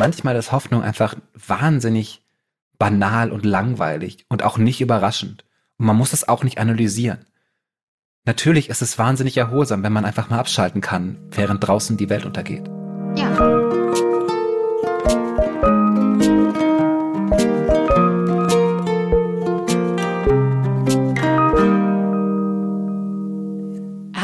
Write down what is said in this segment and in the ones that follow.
manchmal ist Hoffnung einfach wahnsinnig banal und langweilig und auch nicht überraschend. Und man muss es auch nicht analysieren. Natürlich ist es wahnsinnig erholsam, wenn man einfach mal abschalten kann, während draußen die Welt untergeht. Ja.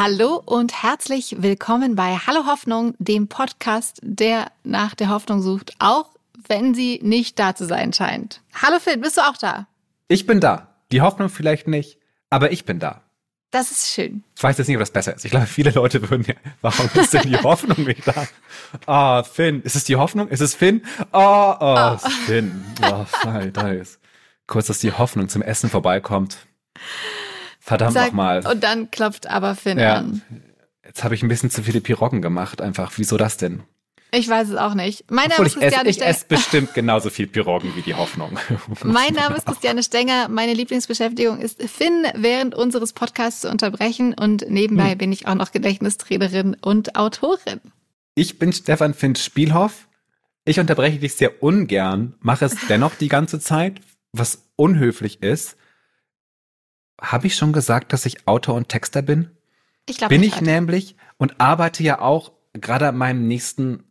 Hallo und herzlich willkommen bei Hallo Hoffnung, dem Podcast, der nach der Hoffnung sucht, auch wenn sie nicht da zu sein scheint. Hallo Phil, bist du auch da? Ich bin da. Die Hoffnung vielleicht nicht, aber ich bin da. Das ist schön. Ich weiß jetzt nicht, ob das besser ist. Ich glaube, viele Leute würden ja, warum ist denn die Hoffnung nicht da? Ah, oh, Finn. Ist es die Hoffnung? Ist es Finn? Oh, oh, oh. Finn. Oh, da ist. Kurz, dass die Hoffnung zum Essen vorbeikommt. Verdammt nochmal. Und dann klopft aber Finn ja. an. Jetzt habe ich ein bisschen zu viele Piroggen gemacht, einfach. Wieso das denn? Ich weiß es auch nicht. Mein Name ist Christiane Stenger. Ich esse bestimmt genauso viel Piroggen wie die Hoffnung. mein Name ist Christiane Stenger. Meine Lieblingsbeschäftigung ist Finn während unseres Podcasts zu unterbrechen und nebenbei hm. bin ich auch noch Gedächtnistrainerin und Autorin. Ich bin Stefan Finn Spielhoff. Ich unterbreche dich sehr ungern, mache es dennoch die ganze Zeit, was unhöflich ist. Habe ich schon gesagt, dass ich Autor und Texter bin? Ich glaube Bin ich halt. nämlich und arbeite ja auch gerade an meinem nächsten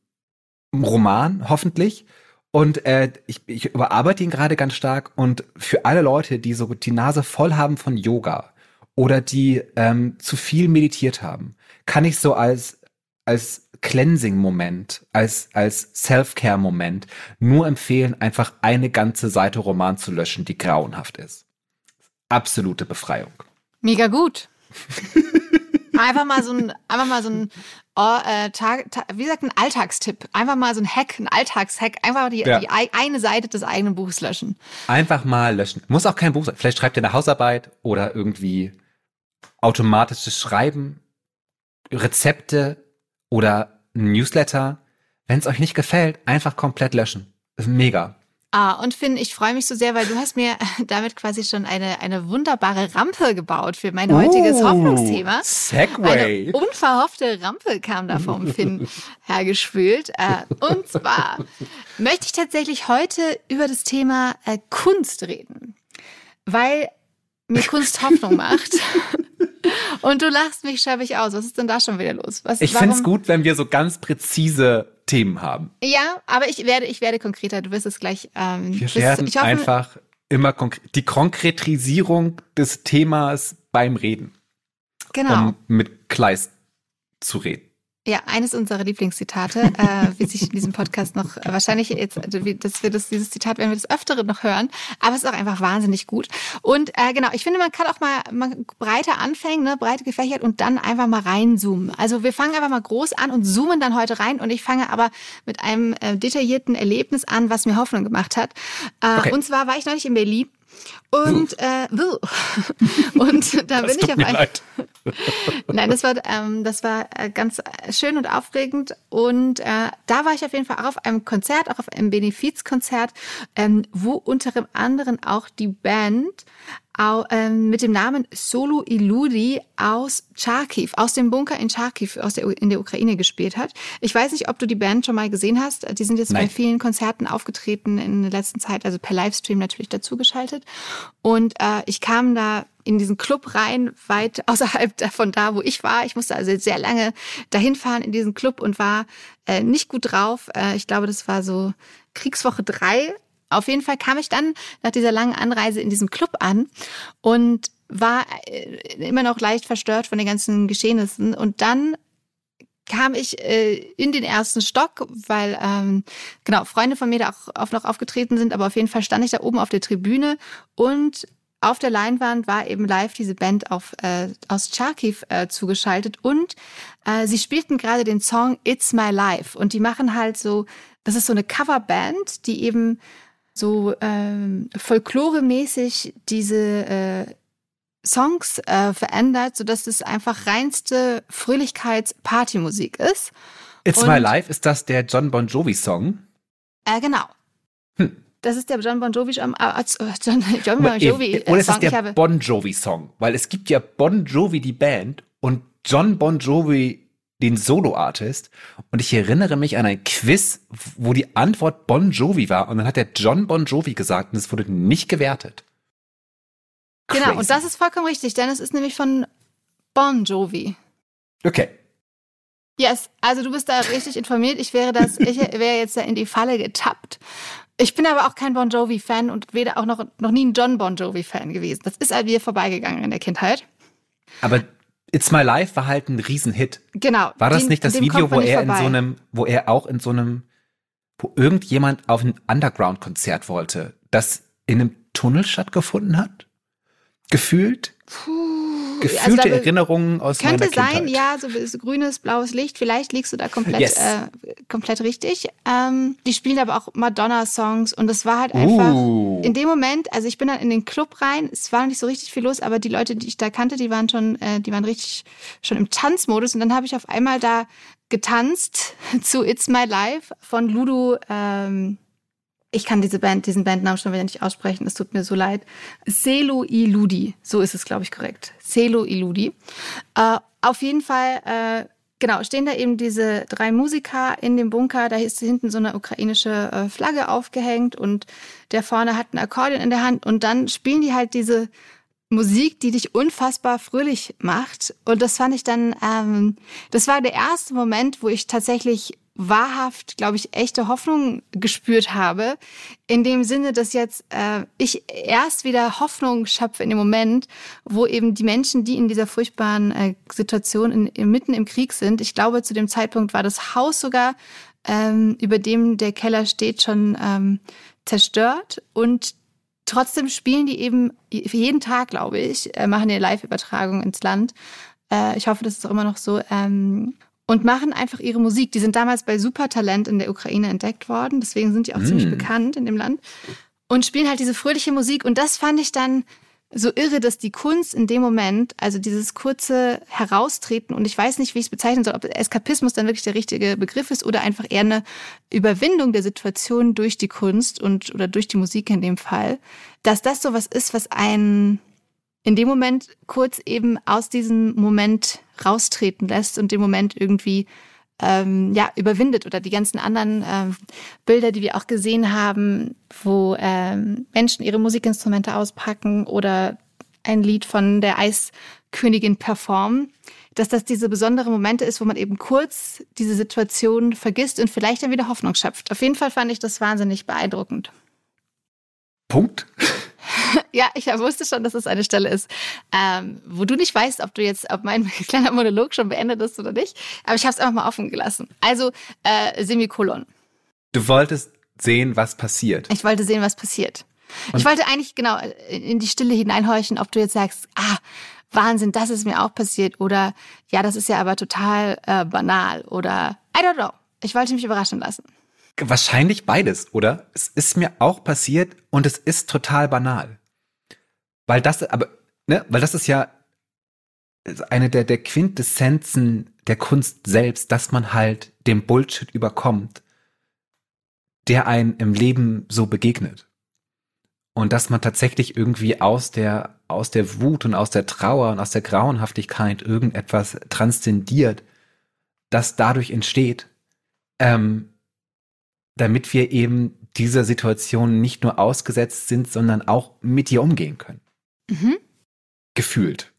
Roman, hoffentlich. Und äh, ich, ich überarbeite ihn gerade ganz stark. Und für alle Leute, die so die Nase voll haben von Yoga oder die ähm, zu viel meditiert haben, kann ich so als als Cleansing-Moment, als als Self-Care-Moment nur empfehlen, einfach eine ganze Seite Roman zu löschen, die grauenhaft ist. Absolute Befreiung. Mega gut. Einfach mal so ein, einfach mal so ein, oh, äh, Tag, Tag, wie gesagt, ein Alltagstipp. Einfach mal so ein Hack, ein Alltagshack. Einfach die, ja. die eine Seite des eigenen Buches löschen. Einfach mal löschen. Muss auch kein Buch sein. Vielleicht schreibt ihr eine Hausarbeit oder irgendwie automatisches Schreiben, Rezepte oder Newsletter. Wenn es euch nicht gefällt, einfach komplett löschen. Mega. Ah, und Finn, ich freue mich so sehr, weil du hast mir damit quasi schon eine, eine wunderbare Rampe gebaut für mein heutiges oh, Hoffnungsthema. Segway. Eine unverhoffte Rampe kam da vom Finn hergespült. Äh, und zwar möchte ich tatsächlich heute über das Thema äh, Kunst reden. Weil mir Kunst Hoffnung macht. Und du lachst mich schäbig aus. Was ist denn da schon wieder los? Was, ich finde es gut, wenn wir so ganz präzise Themen haben. Ja, aber ich werde, ich werde konkreter. Du wirst es gleich. Ähm, Wir werden hoffe, einfach immer konkret, die Konkretisierung des Themas beim Reden. Genau. Um mit Kleist zu reden. Ja, eines unserer Lieblingszitate, äh, wie sich in diesem Podcast noch äh, wahrscheinlich jetzt, also dass wir das, dieses Zitat werden wir das Öfteren noch hören, aber es ist auch einfach wahnsinnig gut. Und äh, genau, ich finde, man kann auch mal, mal breiter anfangen, ne, breite gefächert und dann einfach mal reinzoomen. Also wir fangen einfach mal groß an und zoomen dann heute rein und ich fange aber mit einem äh, detaillierten Erlebnis an, was mir Hoffnung gemacht hat. Äh, okay. Und zwar war ich neulich in Berlin und äh, und da bin ich auf ein Nein, das war ähm, das war äh, ganz schön und aufregend und äh, da war ich auf jeden Fall auch auf einem Konzert, auch auf einem Benefizkonzert, ähm, wo unter anderem auch die Band auch, ähm, mit dem Namen Solo Iludi aus Charkiw, aus dem Bunker in Charkiw aus der, in der Ukraine gespielt hat. Ich weiß nicht, ob du die Band schon mal gesehen hast. Die sind jetzt Nein. bei vielen Konzerten aufgetreten in der letzten Zeit, also per Livestream natürlich dazugeschaltet. Und äh, ich kam da in diesen Club rein, weit außerhalb von da, wo ich war. Ich musste also sehr lange dahin fahren in diesen Club und war äh, nicht gut drauf. Äh, ich glaube, das war so Kriegswoche drei auf jeden Fall kam ich dann nach dieser langen Anreise in diesem Club an und war äh, immer noch leicht verstört von den ganzen Geschehnissen. Und dann kam ich äh, in den ersten Stock, weil ähm, genau Freunde von mir da auch, auch noch aufgetreten sind, aber auf jeden Fall stand ich da oben auf der Tribüne und auf der Leinwand war eben live diese Band auf, äh, aus Charkiw äh, zugeschaltet und äh, sie spielten gerade den Song It's My Life und die machen halt so, das ist so eine Coverband, die eben so ähm, folkloremäßig diese äh, Songs äh, verändert, so dass es einfach reinste Fröhlichkeits-Partymusik ist. It's Und, My Life, ist das der John Bon Jovi Song? Äh, genau. Hm. Das ist der John Bon Jovi, ähm, äh, John, John Bon Jovi Oder ist das der Bon Jovi Song? Weil es gibt ja Bon Jovi die Band und John Bon Jovi den Solo-Artist. Und ich erinnere mich an ein Quiz, wo die Antwort Bon Jovi war. Und dann hat der John Bon Jovi gesagt und es wurde nicht gewertet. Crazy. Genau, und das ist vollkommen richtig, denn es ist nämlich von Bon Jovi. Okay. Yes, also du bist da richtig informiert. Ich wäre das, ich wäre jetzt da in die Falle getappt. Ich bin aber auch kein Bon Jovi-Fan und weder auch noch, noch nie ein John Bon Jovi-Fan gewesen. Das ist an mir vorbeigegangen in der Kindheit. Aber It's My Life war halt ein Riesenhit. Genau. War das den, nicht das Video, wo er vorbei. in so einem, wo er auch in so einem, wo irgendjemand auf ein Underground-Konzert wollte, das in einem Tunnel stattgefunden hat? Gefühlt? Puh gefühlte also Erinnerungen aus könnte meiner Kindheit. sein, ja, so, grünes, blaues Licht. Vielleicht liegst du da komplett, yes. äh, komplett richtig. Ähm, die spielen aber auch Madonna-Songs und es war halt einfach uh. in dem Moment. Also ich bin dann in den Club rein. Es war nicht so richtig viel los, aber die Leute, die ich da kannte, die waren schon, äh, die waren richtig schon im Tanzmodus und dann habe ich auf einmal da getanzt zu It's My Life von Ludo. Ähm, ich kann diese Band, diesen Bandnamen schon wieder nicht aussprechen, es tut mir so leid. Selo Iludi, so ist es, glaube ich, korrekt. Selo Iludi. Äh, auf jeden Fall, äh, genau, stehen da eben diese drei Musiker in dem Bunker. Da ist hinten so eine ukrainische äh, Flagge aufgehängt und der vorne hat ein Akkordeon in der Hand und dann spielen die halt diese Musik, die dich unfassbar fröhlich macht. Und das fand ich dann, ähm, das war der erste Moment, wo ich tatsächlich wahrhaft, glaube ich, echte Hoffnung gespürt habe. In dem Sinne, dass jetzt äh, ich erst wieder Hoffnung schöpfe in dem Moment, wo eben die Menschen, die in dieser furchtbaren äh, Situation in, in, mitten im Krieg sind, ich glaube, zu dem Zeitpunkt war das Haus sogar, ähm, über dem der Keller steht, schon ähm, zerstört und trotzdem spielen die eben jeden Tag, glaube ich, äh, machen eine Live-Übertragung ins Land. Äh, ich hoffe, das ist auch immer noch so. Ähm, und machen einfach ihre Musik. Die sind damals bei Supertalent in der Ukraine entdeckt worden, deswegen sind die auch mm. ziemlich bekannt in dem Land und spielen halt diese fröhliche Musik. Und das fand ich dann so irre, dass die Kunst in dem Moment, also dieses kurze Heraustreten, und ich weiß nicht, wie ich es bezeichnen soll, ob Eskapismus dann wirklich der richtige Begriff ist oder einfach eher eine Überwindung der Situation durch die Kunst und oder durch die Musik in dem Fall, dass das so was ist, was einen in dem Moment kurz eben aus diesem Moment raustreten lässt und den Moment irgendwie ähm, ja überwindet oder die ganzen anderen ähm, Bilder, die wir auch gesehen haben, wo ähm, Menschen ihre Musikinstrumente auspacken oder ein Lied von der Eiskönigin performen, dass das diese besondere Momente ist, wo man eben kurz diese Situation vergisst und vielleicht dann wieder Hoffnung schöpft. Auf jeden Fall fand ich das wahnsinnig beeindruckend. Punkt. ja, ich wusste schon, dass es eine Stelle ist, ähm, wo du nicht weißt, ob du jetzt, ob mein kleiner Monolog schon beendet ist oder nicht. Aber ich habe es einfach mal offen gelassen. Also äh, Semikolon. Du wolltest sehen, was passiert. Ich wollte sehen, was passiert. Und ich wollte eigentlich genau in die Stille hineinhorchen, ob du jetzt sagst, ah, Wahnsinn, das ist mir auch passiert oder ja, das ist ja aber total äh, banal oder I don't know. Ich wollte mich überraschen lassen. Wahrscheinlich beides, oder? Es ist mir auch passiert und es ist total banal. Weil das, aber, ne, weil das ist ja eine der, der Quintessenzen der Kunst selbst, dass man halt dem Bullshit überkommt, der einem im Leben so begegnet. Und dass man tatsächlich irgendwie aus der, aus der Wut und aus der Trauer und aus der Grauenhaftigkeit irgendetwas transzendiert, das dadurch entsteht, ähm, damit wir eben dieser Situation nicht nur ausgesetzt sind, sondern auch mit ihr umgehen können. Mhm. Gefühlt.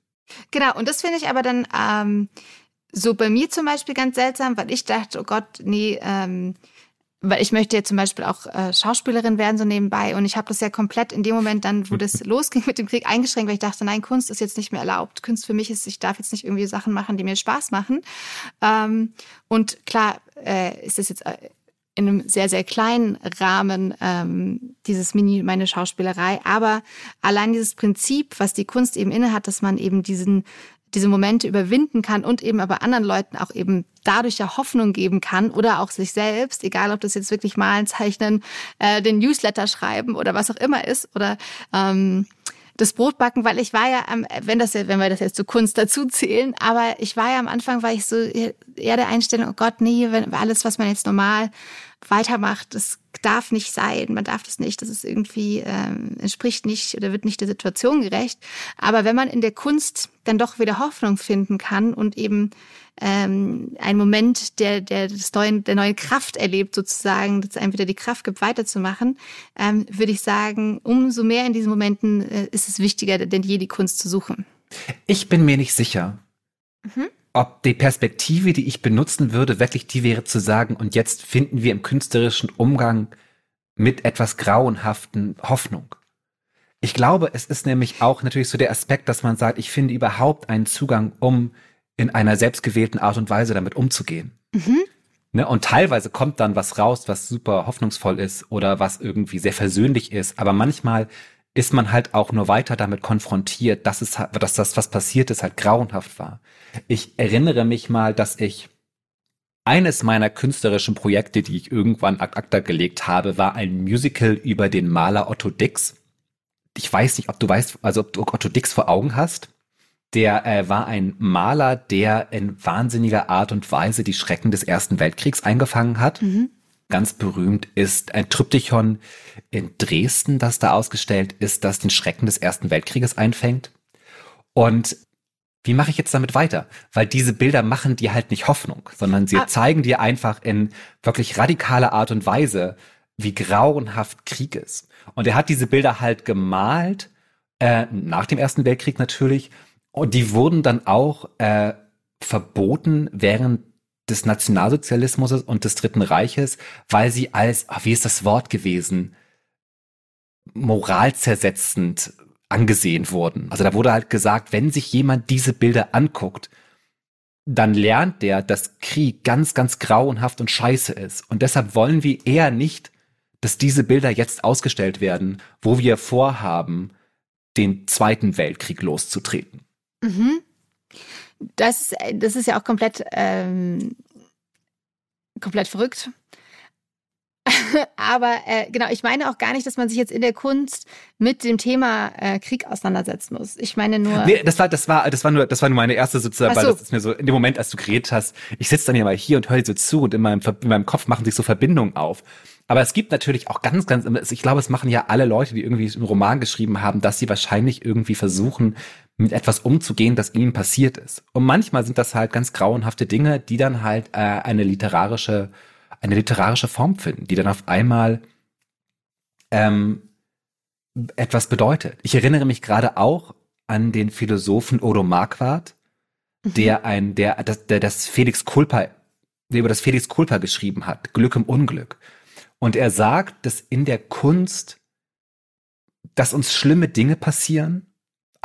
Genau, und das finde ich aber dann ähm, so bei mir zum Beispiel ganz seltsam, weil ich dachte, oh Gott, nee, ähm, weil ich möchte ja zum Beispiel auch äh, Schauspielerin werden, so nebenbei. Und ich habe das ja komplett in dem Moment dann, wo das losging mit dem Krieg, eingeschränkt, weil ich dachte, nein, Kunst ist jetzt nicht mehr erlaubt. Kunst für mich ist, ich darf jetzt nicht irgendwie Sachen machen, die mir Spaß machen. Ähm, und klar äh, ist das jetzt äh, in einem sehr, sehr kleinen Rahmen ähm, dieses Mini, meine Schauspielerei. Aber allein dieses Prinzip, was die Kunst eben innehat, dass man eben diesen diese Momente überwinden kann und eben aber anderen Leuten auch eben dadurch ja Hoffnung geben kann oder auch sich selbst, egal ob das jetzt wirklich malen, zeichnen, äh, den Newsletter schreiben oder was auch immer ist oder ähm, das Brot backen, weil ich war ja am, wenn das wenn wir das jetzt zur Kunst dazu zählen, aber ich war ja am Anfang, war ich so eher der Einstellung, oh Gott, nee, wenn alles, was man jetzt normal weitermacht, das darf nicht sein, man darf das nicht, das ist irgendwie, ähm, entspricht nicht oder wird nicht der Situation gerecht. Aber wenn man in der Kunst dann doch wieder Hoffnung finden kann und eben ähm, einen Moment der, der, des neuen, der neuen Kraft erlebt, sozusagen, dass einem wieder die Kraft gibt, weiterzumachen, ähm, würde ich sagen, umso mehr in diesen Momenten äh, ist es wichtiger denn je, die Kunst zu suchen. Ich bin mir nicht sicher. Mhm ob die Perspektive, die ich benutzen würde, wirklich die wäre zu sagen, und jetzt finden wir im künstlerischen Umgang mit etwas Grauenhaften Hoffnung. Ich glaube, es ist nämlich auch natürlich so der Aspekt, dass man sagt, ich finde überhaupt einen Zugang, um in einer selbstgewählten Art und Weise damit umzugehen. Mhm. Ne, und teilweise kommt dann was raus, was super hoffnungsvoll ist oder was irgendwie sehr versöhnlich ist. Aber manchmal ist man halt auch nur weiter damit konfrontiert, dass es, dass das, was passiert ist, halt grauenhaft war. Ich erinnere mich mal, dass ich eines meiner künstlerischen Projekte, die ich irgendwann ad acta gelegt habe, war ein Musical über den Maler Otto Dix. Ich weiß nicht, ob du weißt, also ob du Otto Dix vor Augen hast. Der äh, war ein Maler, der in wahnsinniger Art und Weise die Schrecken des Ersten Weltkriegs eingefangen hat. Mhm ganz berühmt ist ein Tryptychon in Dresden, das da ausgestellt ist, das den Schrecken des Ersten Weltkrieges einfängt. Und wie mache ich jetzt damit weiter? Weil diese Bilder machen dir halt nicht Hoffnung, sondern sie ah. zeigen dir einfach in wirklich radikaler Art und Weise, wie grauenhaft Krieg ist. Und er hat diese Bilder halt gemalt, äh, nach dem Ersten Weltkrieg natürlich, und die wurden dann auch äh, verboten während des Nationalsozialismus und des Dritten Reiches, weil sie als, ach, wie ist das Wort gewesen, moralzersetzend angesehen wurden. Also da wurde halt gesagt, wenn sich jemand diese Bilder anguckt, dann lernt der, dass Krieg ganz, ganz grauenhaft und scheiße ist. Und deshalb wollen wir eher nicht, dass diese Bilder jetzt ausgestellt werden, wo wir vorhaben, den Zweiten Weltkrieg loszutreten. Mhm. Das, das ist ja auch komplett, ähm, komplett verrückt. Aber äh, genau, ich meine auch gar nicht, dass man sich jetzt in der Kunst mit dem Thema äh, Krieg auseinandersetzen muss. Ich meine nur. Nee, das war, das war, das war nur, das war nur meine erste sozusagen, so. weil das ist mir so, in dem Moment, als du geredet hast, ich sitze dann ja mal hier und höre dir so zu und in meinem, in meinem Kopf machen sich so Verbindungen auf. Aber es gibt natürlich auch ganz, ganz, ich glaube, es machen ja alle Leute, die irgendwie einen Roman geschrieben haben, dass sie wahrscheinlich irgendwie versuchen, mit etwas umzugehen, das ihnen passiert ist. Und manchmal sind das halt ganz grauenhafte Dinge, die dann halt äh, eine literarische, eine literarische Form finden, die dann auf einmal ähm, etwas bedeutet. Ich erinnere mich gerade auch an den Philosophen Odo Marquardt, mhm. der ein, der, der, der das Felix Culpa, der über das Felix Culpa geschrieben hat, Glück im Unglück. Und er sagt, dass in der Kunst, dass uns schlimme Dinge passieren,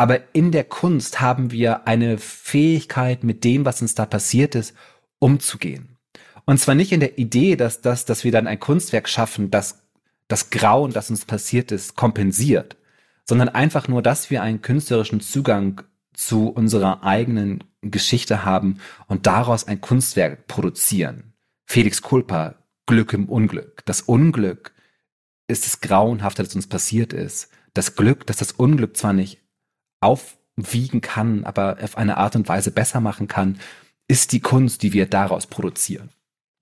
aber in der Kunst haben wir eine Fähigkeit, mit dem, was uns da passiert ist, umzugehen. Und zwar nicht in der Idee, dass, dass, dass wir dann ein Kunstwerk schaffen, das das Grauen, das uns passiert ist, kompensiert, sondern einfach nur, dass wir einen künstlerischen Zugang zu unserer eigenen Geschichte haben und daraus ein Kunstwerk produzieren. Felix Culpa Glück im Unglück. Das Unglück ist das Grauenhafte, das uns passiert ist. Das Glück, dass das Unglück zwar nicht aufwiegen kann, aber auf eine Art und Weise besser machen kann, ist die Kunst, die wir daraus produzieren.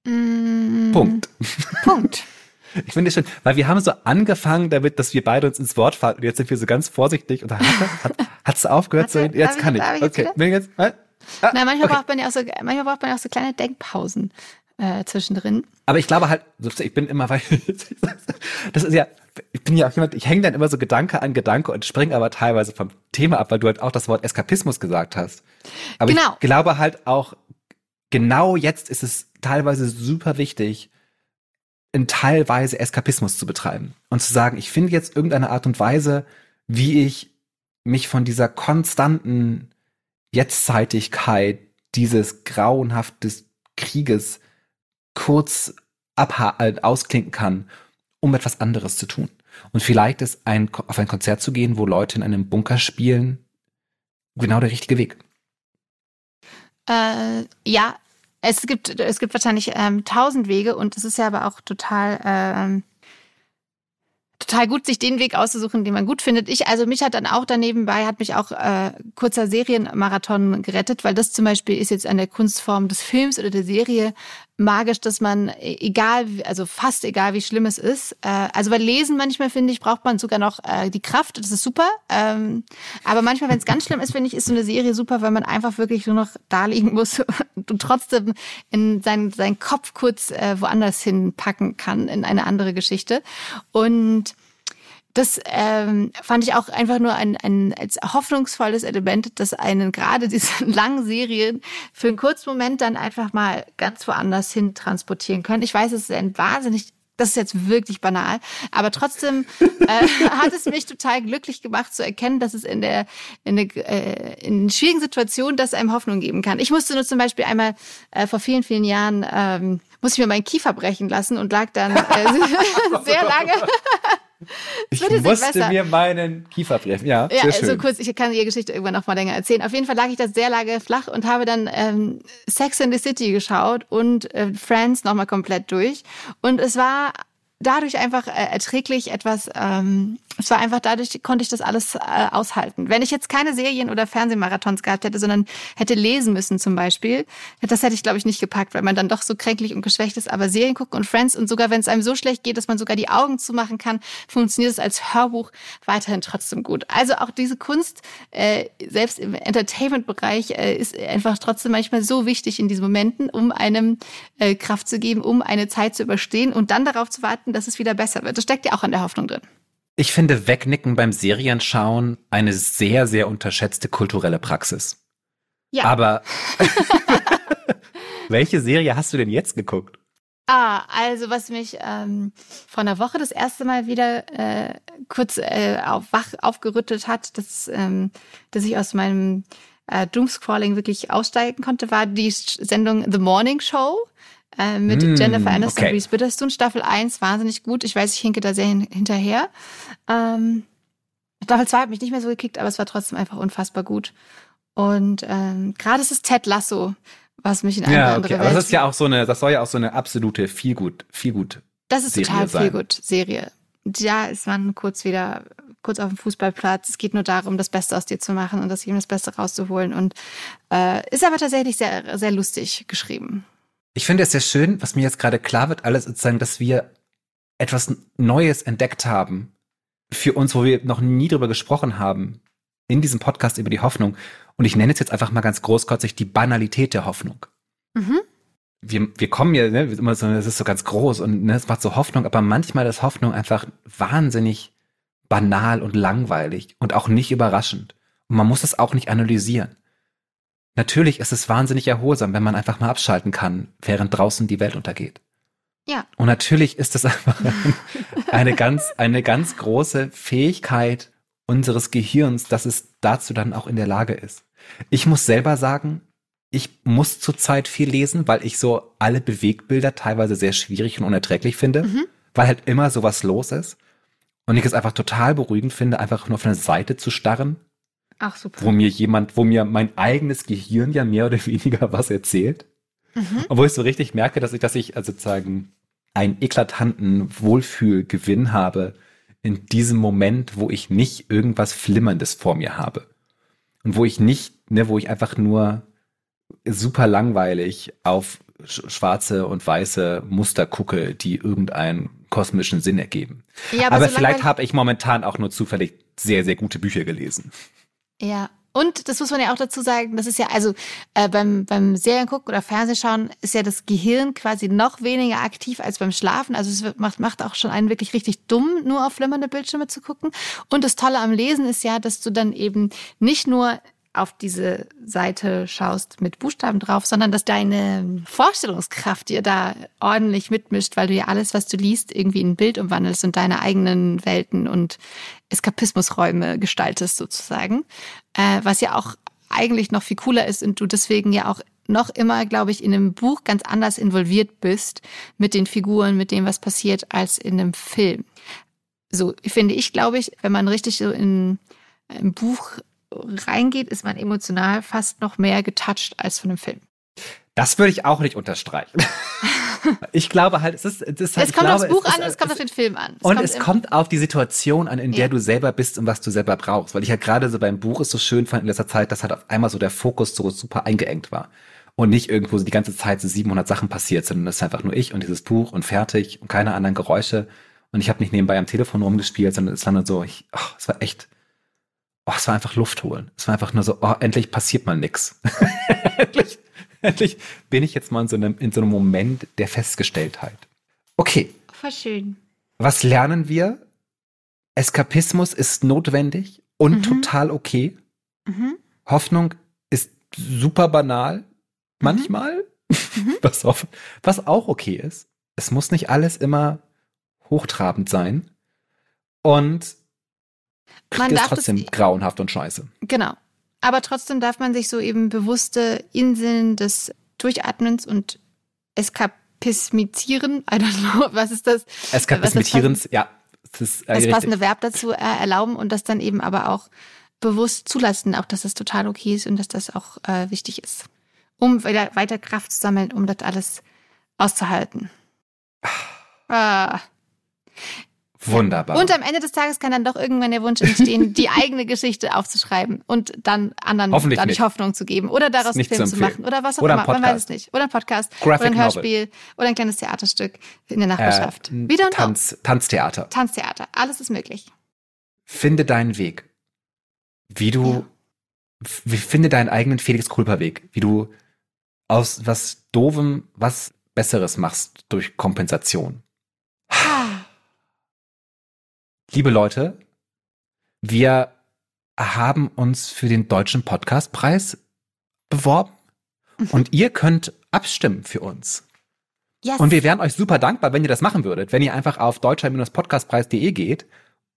Mm. Punkt. Punkt. Ich finde es schön, weil wir haben so angefangen damit, dass wir beide uns ins Wort fallen und jetzt sind wir so ganz vorsichtig und hat es aufgehört zu Jetzt kann ich. Okay, bin jetzt, ah, Nein, manchmal okay. braucht man ja auch so, manchmal braucht man ja auch so kleine Denkpausen äh, zwischendrin. Aber ich glaube halt, ich bin immer, weil das ist ja, ich bin ja auch jemand, ich hänge dann immer so Gedanke an Gedanke und springe aber teilweise vom Thema ab, weil du halt auch das Wort Eskapismus gesagt hast. Aber genau. ich glaube halt auch, genau jetzt ist es teilweise super wichtig, in teilweise Eskapismus zu betreiben und zu sagen, ich finde jetzt irgendeine Art und Weise, wie ich mich von dieser konstanten Jetztzeitigkeit dieses grauenhaftes Krieges kurz äh, ausklinken kann, um etwas anderes zu tun. Und vielleicht ist ein, auf ein Konzert zu gehen, wo Leute in einem Bunker spielen, genau der richtige Weg. Äh, ja, es gibt, es gibt wahrscheinlich ähm, tausend Wege und es ist ja aber auch total, ähm, total gut, sich den Weg auszusuchen, den man gut findet. Ich, also mich hat dann auch daneben bei, hat mich auch äh, kurzer Serienmarathon gerettet, weil das zum Beispiel ist jetzt an der Kunstform des Films oder der Serie magisch, dass man e, egal, also fast egal, wie schlimm es ist. Äh, also bei Lesen manchmal finde ich braucht man sogar noch äh, die Kraft. Das ist super. Ähm, aber manchmal, wenn es ganz schlimm ist, finde ich, ist so eine Serie super, weil man einfach wirklich nur noch da liegen muss und trotzdem in seinen seinen Kopf kurz äh, woanders hinpacken kann in eine andere Geschichte. Und das ähm, fand ich auch einfach nur ein, ein als hoffnungsvolles Element, dass einen gerade diese langen Serien für einen kurzen Moment dann einfach mal ganz woanders hin transportieren können. Ich weiß, es ist ein wahnsinnig das ist jetzt wirklich banal, aber trotzdem äh, hat es mich total glücklich gemacht zu erkennen, dass es in der in, der, äh, in schwierigen Situationen das einem Hoffnung geben kann. Ich musste nur zum Beispiel einmal äh, vor vielen vielen Jahren ähm, musste ich mir meinen Kiefer brechen lassen und lag dann äh, sehr lange ich musste mir meinen Kiefer brechen. Ja, ja sehr schön. so kurz, ich kann die Geschichte irgendwann noch mal länger erzählen. Auf jeden Fall lag ich da sehr lange flach und habe dann ähm, Sex in the City geschaut und äh, Friends noch mal komplett durch. Und es war dadurch einfach äh, erträglich etwas, ähm, es war einfach dadurch konnte ich das alles äh, aushalten. Wenn ich jetzt keine Serien oder Fernsehmarathons gehabt hätte, sondern hätte lesen müssen zum Beispiel, das hätte ich glaube ich nicht gepackt, weil man dann doch so kränklich und geschwächt ist. Aber Serien gucken und Friends und sogar wenn es einem so schlecht geht, dass man sogar die Augen zumachen kann, funktioniert es als Hörbuch weiterhin trotzdem gut. Also auch diese Kunst, äh, selbst im Entertainment-Bereich, äh, ist einfach trotzdem manchmal so wichtig in diesen Momenten, um einem äh, Kraft zu geben, um eine Zeit zu überstehen und dann darauf zu warten, dass es wieder besser wird. Das steckt ja auch an der Hoffnung drin. Ich finde Wegnicken beim Serienschauen eine sehr, sehr unterschätzte kulturelle Praxis. Ja. Aber welche Serie hast du denn jetzt geguckt? Ah, also was mich ähm, vor einer Woche das erste Mal wieder äh, kurz äh, auf, wach aufgerüttelt hat, dass, ähm, dass ich aus meinem äh, Doomscrolling wirklich aussteigen konnte, war die Sendung The Morning Show äh, mit mm, Jennifer Aniston okay. Reese Witherspoon. Staffel 1 wahnsinnig gut. Ich weiß, ich hinke da sehr hin hinterher. Ähm, Staffel 2 hat mich nicht mehr so gekickt, aber es war trotzdem einfach unfassbar gut. Und ähm, gerade ist es Ted Lasso, was mich in eine ja, andere okay. Welt. Aber das ist ja auch so eine, das soll ja auch so eine absolute viel gut, viel gut. Das ist Serie total viel gut Serie. Ja, ist man kurz wieder kurz auf dem Fußballplatz. Es geht nur darum, das Beste aus dir zu machen und das ihm das Beste rauszuholen. Und äh, ist aber tatsächlich sehr, sehr lustig geschrieben. Ich finde es sehr schön, was mir jetzt gerade klar wird, alles sozusagen, dass wir etwas Neues entdeckt haben für uns, wo wir noch nie drüber gesprochen haben, in diesem Podcast über die Hoffnung. Und ich nenne es jetzt einfach mal ganz großkotzig die Banalität der Hoffnung. Mhm. Wir, wir kommen ja, ne, immer so, das ist so ganz groß und ne, es macht so Hoffnung, aber manchmal ist Hoffnung einfach wahnsinnig banal und langweilig und auch nicht überraschend. Und man muss es auch nicht analysieren. Natürlich ist es wahnsinnig erholsam, wenn man einfach mal abschalten kann, während draußen die Welt untergeht. Ja. Und natürlich ist es einfach eine ganz, eine ganz große Fähigkeit unseres Gehirns, dass es dazu dann auch in der Lage ist. Ich muss selber sagen, ich muss zurzeit viel lesen, weil ich so alle Bewegbilder teilweise sehr schwierig und unerträglich finde, mhm. weil halt immer sowas los ist. Und ich es einfach total beruhigend finde, einfach nur auf eine Seite zu starren Ach, super. Wo mir jemand, wo mir mein eigenes Gehirn ja mehr oder weniger was erzählt. Mhm. Und wo ich so richtig merke, dass ich, dass ich also sozusagen einen eklatanten Wohlfühlgewinn habe in diesem Moment, wo ich nicht irgendwas Flimmerndes vor mir habe. Und wo ich nicht, ne, wo ich einfach nur super langweilig auf schwarze und weiße Muster gucke, die irgendeinen kosmischen Sinn ergeben. Ja, aber, aber vielleicht habe ich momentan auch nur zufällig sehr, sehr gute Bücher gelesen. Ja. Und das muss man ja auch dazu sagen, das ist ja, also äh, beim, beim Seriengucken oder Fernsehschauen ist ja das Gehirn quasi noch weniger aktiv als beim Schlafen. Also es macht, macht auch schon einen wirklich richtig dumm, nur auf flimmernde Bildschirme zu gucken. Und das Tolle am Lesen ist ja, dass du dann eben nicht nur auf diese Seite schaust mit Buchstaben drauf, sondern dass deine Vorstellungskraft dir da ordentlich mitmischt, weil du ja alles, was du liest, irgendwie in ein Bild umwandelst und deine eigenen Welten und Eskapismusräume gestaltest sozusagen, äh, was ja auch eigentlich noch viel cooler ist und du deswegen ja auch noch immer, glaube ich, in einem Buch ganz anders involviert bist mit den Figuren, mit dem, was passiert, als in einem Film. So finde ich, glaube ich, wenn man richtig so in ein Buch reingeht, ist man emotional fast noch mehr getouched als von einem Film. Das würde ich auch nicht unterstreichen. ich glaube halt, es ist, es ist halt, es kommt glaube, aufs Buch es an, es kommt auf den Film an. und kommt es kommt auf die Situation an, in der Ja. du selber bist und was du selber brauchst. Weil ich ja gerade so beim Buch ist so schön fand in letzter Zeit, dass halt auf einmal so der Fokus so super eingeengt war. Und nicht irgendwo so die ganze Zeit so 700 Sachen passiert sind. Und es ist einfach nur ich und dieses Buch und fertig und keine anderen Geräusche. Und ich habe nicht nebenbei am Telefon rumgespielt, sondern es war nur so, ich, oh, es war echt, oh, es war einfach Luft holen. Es war einfach nur so, oh, endlich passiert mal nix. endlich, endlich bin ich jetzt mal in so einem, in so einem Moment der Festgestelltheit. Okay, Voll schön. was lernen wir? Eskapismus ist notwendig und Mhm. total okay. Mhm. Hoffnung ist super banal, manchmal, was, auch, was auch okay ist. Es muss nicht alles immer hochtrabend sein. Und Man ist darf das- trotzdem grauenhaft und scheiße. Genau. Aber trotzdem darf man sich so eben bewusste Inseln des Durchatmens und Eskapismizieren, I don't know, was ist das? Eskapismitierens, ja, ist äh, Das richtig. passende Verb dazu äh, erlauben und das dann eben aber auch bewusst zulassen, auch dass das total okay ist und dass das auch äh, wichtig ist, um wieder weiter Kraft zu sammeln, um das alles auszuhalten. Ah. Wunderbar. Und am Ende des Tages kann dann doch irgendwann der Wunsch entstehen, die eigene Geschichte aufzuschreiben und dann anderen Hoffentlich dadurch nicht. Hoffnung zu geben oder daraus einen Film zu zu machen oder was auch Oder immer. Man weiß es nicht. Oder ein Podcast Graphic oder ein Novel. Hörspiel oder ein kleines Theaterstück in der Nachbarschaft. äh, don't know. Tanz, Tanztheater. Tanztheater. Alles ist möglich. Finde deinen Weg. Wie du, wie, finde deinen eigenen Felix Kulper Weg. Wie du aus was Doofem was Besseres machst durch Kompensation. Ah. Liebe Leute, wir haben uns für den Deutschen Podcastpreis beworben Mhm. und ihr könnt abstimmen für uns. Yes. Und wir wären euch super dankbar, wenn ihr das machen würdet, wenn ihr einfach auf deutscher-podcastpreis.de geht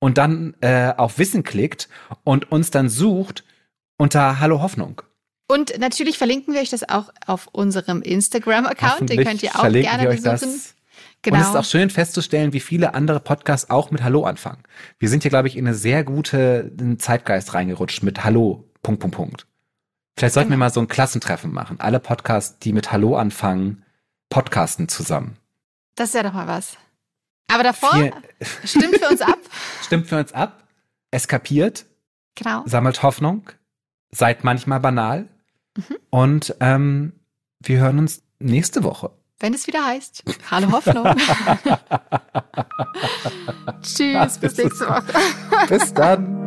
und dann äh, auf Wissen klickt und uns dann sucht unter Hallo Hoffnung. Und natürlich verlinken wir euch das auch auf unserem Instagram-Account. Den könnt ihr auch verlinken gerne wir euch besuchen. das. Genau. Und es ist auch schön festzustellen, wie viele andere Podcasts auch mit Hallo anfangen. Wir sind hier, glaube ich, in eine sehr gute Zeitgeist reingerutscht mit Hallo, Punkt, Punkt, Punkt. Vielleicht sollten wir Genau. mal so ein Klassentreffen machen. Alle Podcasts, die mit Hallo anfangen, podcasten zusammen. das wäre doch mal was. Aber davor Viel, stimmt für uns ab. stimmt für uns ab, eskapiert, Genau. sammelt Hoffnung, seid manchmal banal Mhm. und ähm, wir hören uns nächste Woche wenn es wieder heißt, Hallo Hoffnung. Tschüss, bis nächste Woche. bis dann.